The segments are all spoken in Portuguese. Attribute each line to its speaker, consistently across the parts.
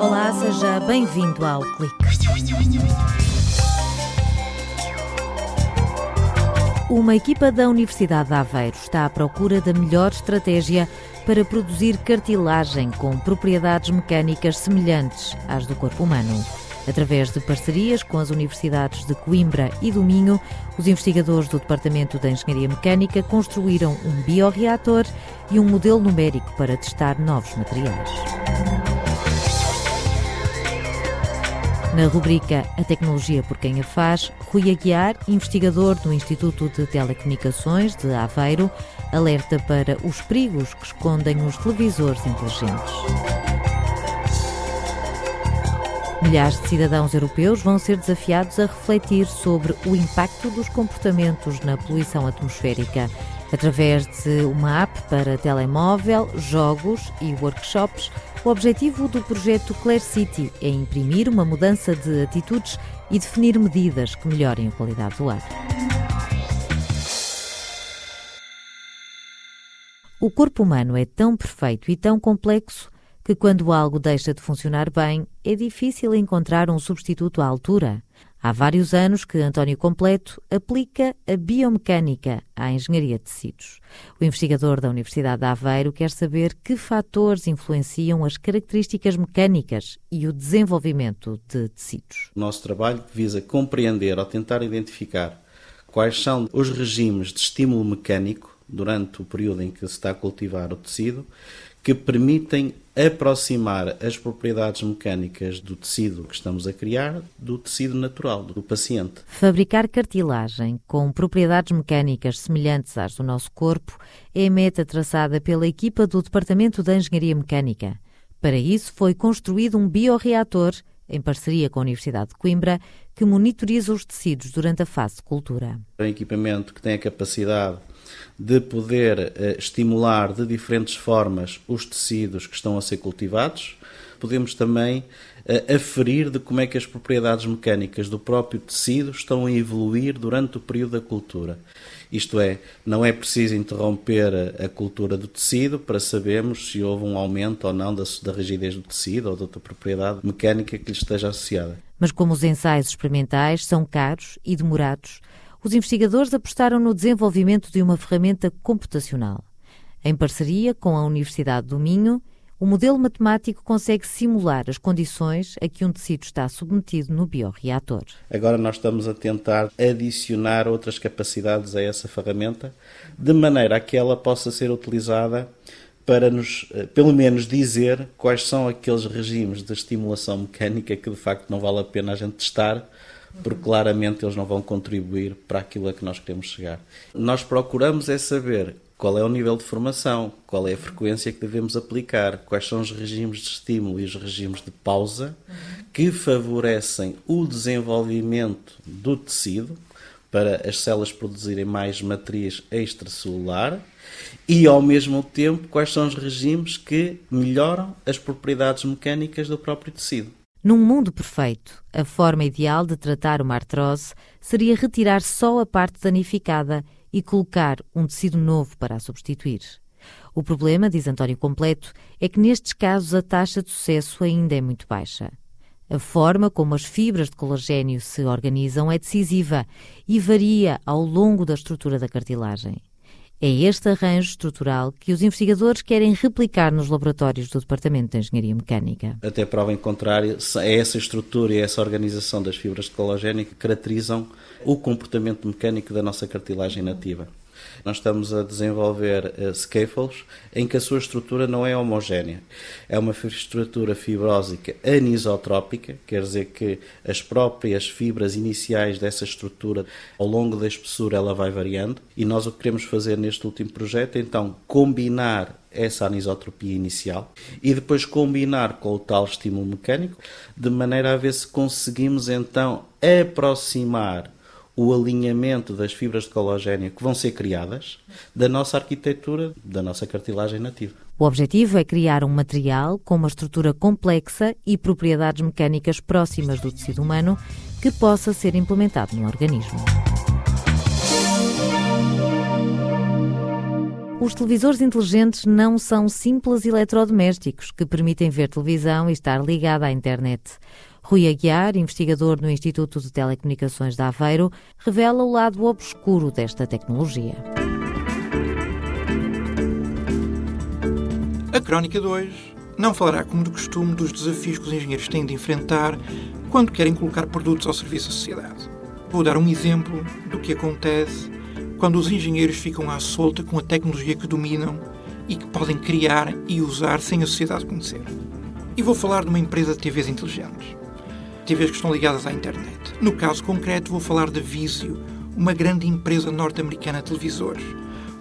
Speaker 1: Olá, seja bem-vindo ao Clique. Uma equipa da Universidade de Aveiro está à procura da melhor estratégia para produzir cartilagem com propriedades mecânicas semelhantes às do corpo humano. Através de parcerias com as universidades de Coimbra e do Minho, os investigadores do Departamento de Engenharia Mecânica construíram um bioreator e um modelo numérico para testar novos materiais. Na rubrica A Tecnologia por Quem a Faz, Rui Aguiar, investigador do Instituto de Telecomunicações de Aveiro, alerta para os perigos que escondem os televisores inteligentes. Milhares de cidadãos europeus vão ser desafiados a refletir sobre o impacto dos comportamentos na poluição atmosférica. Através de uma app para telemóvel, jogos e workshops, o objetivo do projeto Clare City é imprimir uma mudança de atitudes e definir medidas que melhorem a qualidade do ar. O corpo humano é tão perfeito e tão complexo que, quando algo deixa de funcionar bem, é difícil encontrar um substituto à altura. Há vários anos que António Completo aplica a biomecânica à engenharia de tecidos. O investigador da Universidade de Aveiro quer saber que fatores influenciam as características mecânicas e o desenvolvimento de tecidos.
Speaker 2: O nosso trabalho visa compreender ou tentar identificar quais são os regimes de estímulo mecânico durante o período em que se está a cultivar o tecido que permitem aproximar as propriedades mecânicas do tecido que estamos a criar do tecido natural do paciente.
Speaker 1: Fabricar cartilagem com propriedades mecânicas semelhantes às do nosso corpo é a meta traçada pela equipa do Departamento de Engenharia Mecânica. Para isso foi construído um bioreator em parceria com a Universidade de Coimbra, que monitoriza os tecidos durante a fase de cultura.
Speaker 2: É um equipamento que tem a capacidade de poder uh, estimular de diferentes formas os tecidos que estão a ser cultivados. Podemos também uh, aferir de como é que as propriedades mecânicas do próprio tecido estão a evoluir durante o período da cultura. Isto é, não é preciso interromper a, cultura do tecido para sabermos se houve um aumento ou não da, da rigidez do tecido ou de outra propriedade mecânica que lhe esteja associada.
Speaker 1: Mas como os ensaios experimentais são caros e demorados, os investigadores apostaram no desenvolvimento de uma ferramenta computacional. Em parceria com a Universidade do Minho, o modelo matemático consegue simular as condições a que um tecido está submetido no bioreator.
Speaker 2: Agora nós estamos a tentar adicionar outras capacidades a essa ferramenta, de maneira a que ela possa ser utilizada para nos, eh, pelo menos, dizer quais são aqueles regimes de estimulação mecânica que de facto não vale a pena a gente testar, porque claramente eles não vão contribuir para aquilo a que nós queremos chegar. Nós procuramos é saber qual é o nível de formação, qual é a frequência que devemos aplicar, quais são os regimes de estímulo e os regimes de pausa que favorecem o desenvolvimento do tecido para as células produzirem mais matriz extracelular e, ao mesmo tempo, quais são os regimes que melhoram as propriedades mecânicas do próprio tecido.
Speaker 1: Num mundo perfeito, a forma ideal de tratar uma artrose seria retirar só a parte danificada e colocar um tecido novo para a substituir. O problema, diz António Completo, é que nestes casos a taxa de sucesso ainda é muito baixa. A forma como as fibras de colagênio se organizam é decisiva e varia ao longo da estrutura da cartilagem. É este arranjo estrutural que os investigadores querem replicar nos laboratórios do Departamento de Engenharia Mecânica.
Speaker 2: Até prova em contrário, é essa estrutura e essa organização das fibras de colagênio que caracterizam o comportamento mecânico da nossa cartilagem nativa. Nós estamos a desenvolver uh, scaffolds em que a sua estrutura não é homogénea. É uma estrutura fibrósica anisotrópica, quer dizer que as próprias fibras iniciais dessa estrutura, ao longo da espessura, ela vai variando. E nós o que queremos fazer neste último projeto é então combinar essa anisotropia inicial e depois combinar com o tal estímulo mecânico, de maneira a ver se conseguimos então aproximar o alinhamento das fibras de colagênio que vão ser criadas da nossa arquitetura, da nossa cartilagem nativa.
Speaker 1: O objetivo é criar um material com uma estrutura complexa e propriedades mecânicas próximas do tecido humano que possa ser implementado no organismo. Os televisores inteligentes não são simples eletrodomésticos que permitem ver televisão e estar ligada à internet. Rui Aguiar, investigador no Instituto de Telecomunicações de Aveiro, revela o lado obscuro desta tecnologia.
Speaker 3: A crónica 2 não falará, como de costume, dos desafios que os engenheiros têm de enfrentar quando querem colocar produtos ao serviço da sociedade. Vou dar um exemplo do que acontece quando os engenheiros ficam à solta com a tecnologia que dominam e que podem criar e usar sem a sociedade conhecer. E vou falar de uma empresa de TVs inteligentes. TVs que estão ligadas à internet. No caso concreto, vou falar da Visio, uma grande empresa norte-americana de televisores.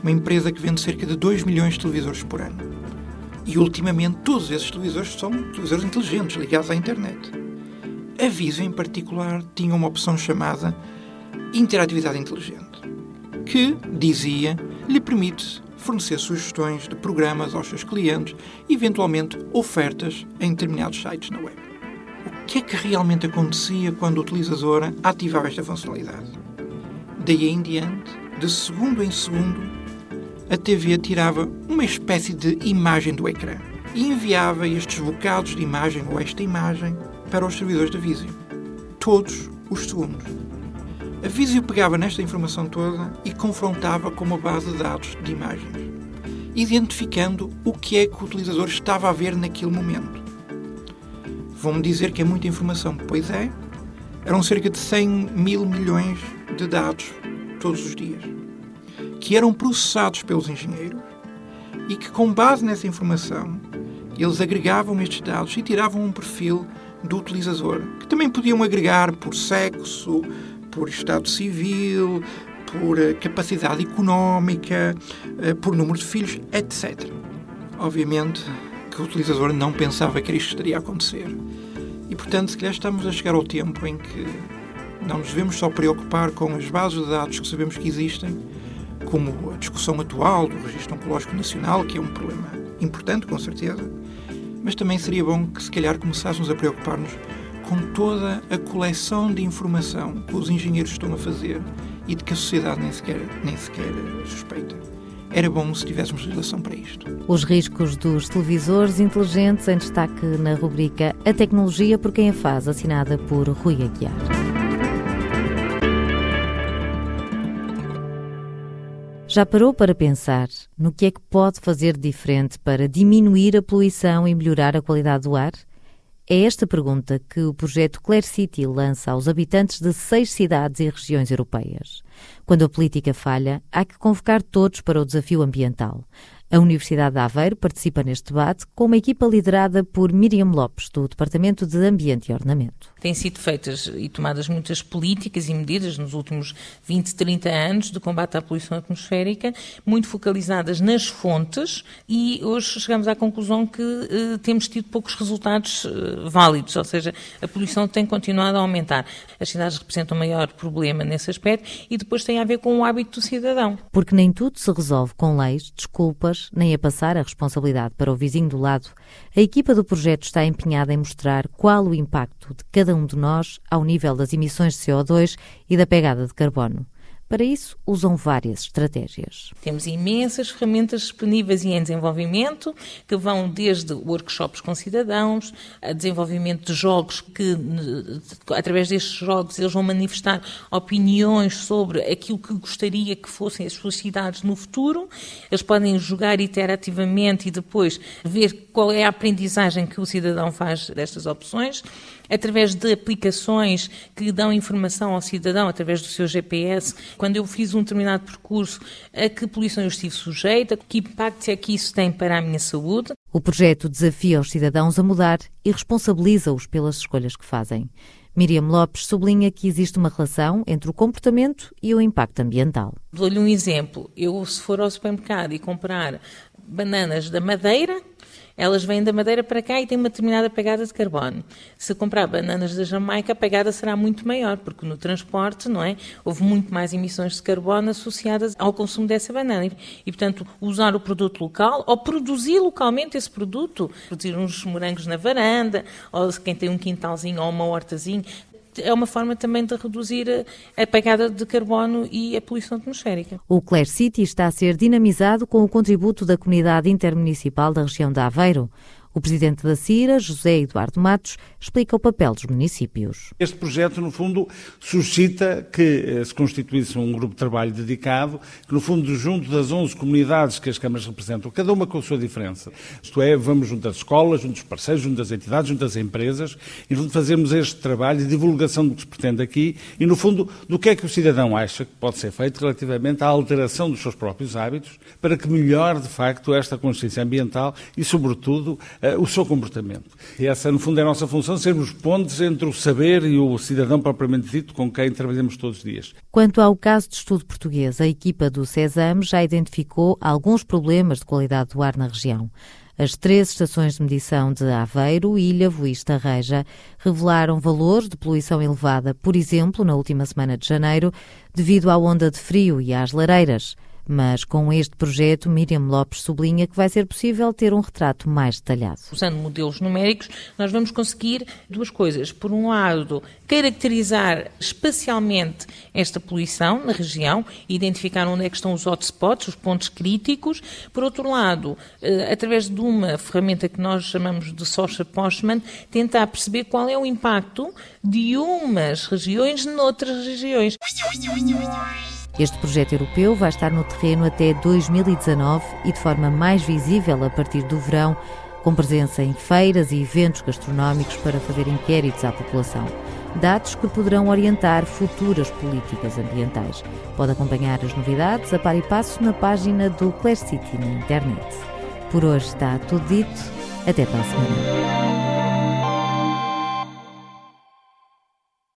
Speaker 3: Uma empresa que vende cerca de 2 milhões de televisores por ano. E ultimamente todos esses televisores são televisores inteligentes ligados à internet. A Visio, em particular, tinha uma opção chamada Interatividade Inteligente que, dizia, lhe permite fornecer sugestões de programas aos seus clientes e, eventualmente, ofertas em determinados sites na web. O que é que realmente acontecia quando a utilizadora ativava esta funcionalidade? Daí em diante, de segundo em segundo, a TV tirava uma espécie de imagem do ecrã e enviava estes bocados de imagem ou esta imagem para os servidores da Visio. Todos os segundos. A Visio pegava nesta informação toda e confrontava com uma base de dados de imagens, identificando o que é que o utilizador estava a ver naquele momento. Vão-me dizer que é muita informação. Pois é, eram cerca de 100 mil milhões de dados todos os dias, que eram processados pelos engenheiros e que, com base nessa informação, eles agregavam estes dados e tiravam um perfil do utilizador, que também podiam agregar por sexo, por estado civil, por eh, capacidade económica, eh, por número de filhos, etc. Obviamente que o utilizador não pensava que isto estaria a acontecer. E, portanto, se calhar estamos a chegar ao tempo em que não nos devemos só preocupar com as bases de dados que sabemos que existem, como a discussão atual do Registro Oncológico Nacional, que é um problema importante, com certeza, mas também seria bom que, se calhar, começássemos a preocupar-nos com toda a coleção de informação que os engenheiros estão a fazer e de que a sociedade nem sequer, nem sequer suspeita. Era bom se tivéssemos legislação para isto.
Speaker 1: Os riscos dos televisores inteligentes em destaque na rubrica A Tecnologia por quem a faz, assinada por Rui Aguiar. Já parou para pensar no que é que pode fazer diferente para diminuir a poluição e melhorar a qualidade do ar? É esta pergunta que o projeto Clare City lança aos habitantes de seis cidades e regiões europeias. Quando a política falha, há que convocar todos para o desafio ambiental. A Universidade de Aveiro participa neste debate com uma equipa liderada por Miriam Lopes, do Departamento de Ambiente e Ornamento.
Speaker 4: Têm sido feitas e tomadas muitas políticas e medidas nos últimos 20, 30 anos de combate à poluição atmosférica, muito focalizadas nas fontes e hoje chegamos à conclusão que eh, temos tido poucos resultados eh, válidos, ou seja, a poluição tem continuado a aumentar. As cidades representam o maior problema nesse aspecto e depois tem a ver com o hábito do cidadão.
Speaker 1: Porque nem tudo se resolve com leis, desculpas, nem a passar a responsabilidade para o vizinho do lado, a equipa do projeto está empenhada em mostrar qual o impacto de cada um de nós ao nível das emissões de CO2 e da pegada de carbono. Para isso, usam várias estratégias.
Speaker 4: Temos imensas ferramentas disponíveis e em desenvolvimento, que vão desde workshops com cidadãos, a desenvolvimento de jogos que, através destes jogos, eles vão manifestar opiniões sobre aquilo que gostaria que fossem as suas cidades no futuro. Eles podem jogar interativamente e depois ver qual é a aprendizagem que o cidadão faz destas opções através de aplicações que dão informação ao cidadão através do seu GPS. Quando eu fiz um determinado percurso, a que poluição eu estive sujeita, que impacto é que isso tem para a minha saúde.
Speaker 1: O projeto desafia os cidadãos a mudar e responsabiliza-os pelas escolhas que fazem. Miriam Lopes sublinha que existe uma relação entre o comportamento e o impacto ambiental.
Speaker 4: Dou-lhe um exemplo. Eu, se for ao supermercado e comprar bananas da Madeira, elas vêm da Madeira para cá e têm uma determinada pegada de carbono. Se comprar bananas da Jamaica, a pegada será muito maior, porque no transporte, não é? Houve muito mais emissões de carbono associadas ao consumo dessa banana. E, portanto, usar o produto local ou produzir localmente esse produto, produzir uns morangos na varanda, ou quem tem um quintalzinho ou uma hortazinha, é uma forma também de reduzir a pegada de carbono e a poluição atmosférica.
Speaker 1: O Clare City está a ser dinamizado com o contributo da comunidade intermunicipal da região de Aveiro. O presidente da CIRA, José Eduardo Matos, explica o papel dos municípios.
Speaker 5: Este projeto, no fundo, suscita que eh, se constituísse um grupo de trabalho dedicado, que, no fundo, junto das 11 comunidades que as câmaras representam, cada uma com a sua diferença. Isto é, vamos junto das escolas, junto dos parceiros, junto das entidades, junto das empresas, e, no fundo, fazemos este trabalho de divulgação do que se pretende aqui e, no fundo, do que é que o cidadão acha que pode ser feito relativamente à alteração dos seus próprios hábitos, para que melhore, de facto, esta consciência ambiental e, sobretudo, o seu comportamento. E essa, no fundo, é a nossa função, sermos pontes entre o saber e o cidadão propriamente dito com quem trabalhamos todos os dias.
Speaker 1: Quanto ao caso de estudo português, a equipa do CESAM já identificou alguns problemas de qualidade do ar na região. As três estações de medição de Aveiro, Ilha, Voista, Reja revelaram valores de poluição elevada, por exemplo, na última semana de janeiro, devido à onda de frio e às lareiras. Mas com este projeto, Miriam Lopes sublinha que vai ser possível ter um retrato mais detalhado.
Speaker 4: Usando modelos numéricos, nós vamos conseguir duas coisas. Por um lado, caracterizar espacialmente esta poluição na região, identificar onde é que estão os hotspots, os pontos críticos. Por outro lado, eh, através de uma ferramenta que nós chamamos de Social Postman, tentar perceber qual é o impacto de umas regiões noutras regiões.
Speaker 1: Este projeto europeu vai estar no terreno até 2019 e de forma mais visível a partir do verão, com presença em feiras e eventos gastronómicos para fazer inquéritos à população. Dados que poderão orientar futuras políticas ambientais. Pode acompanhar as novidades a par e passo na página do Clare City na internet. Por hoje está tudo dito. Até para a semana.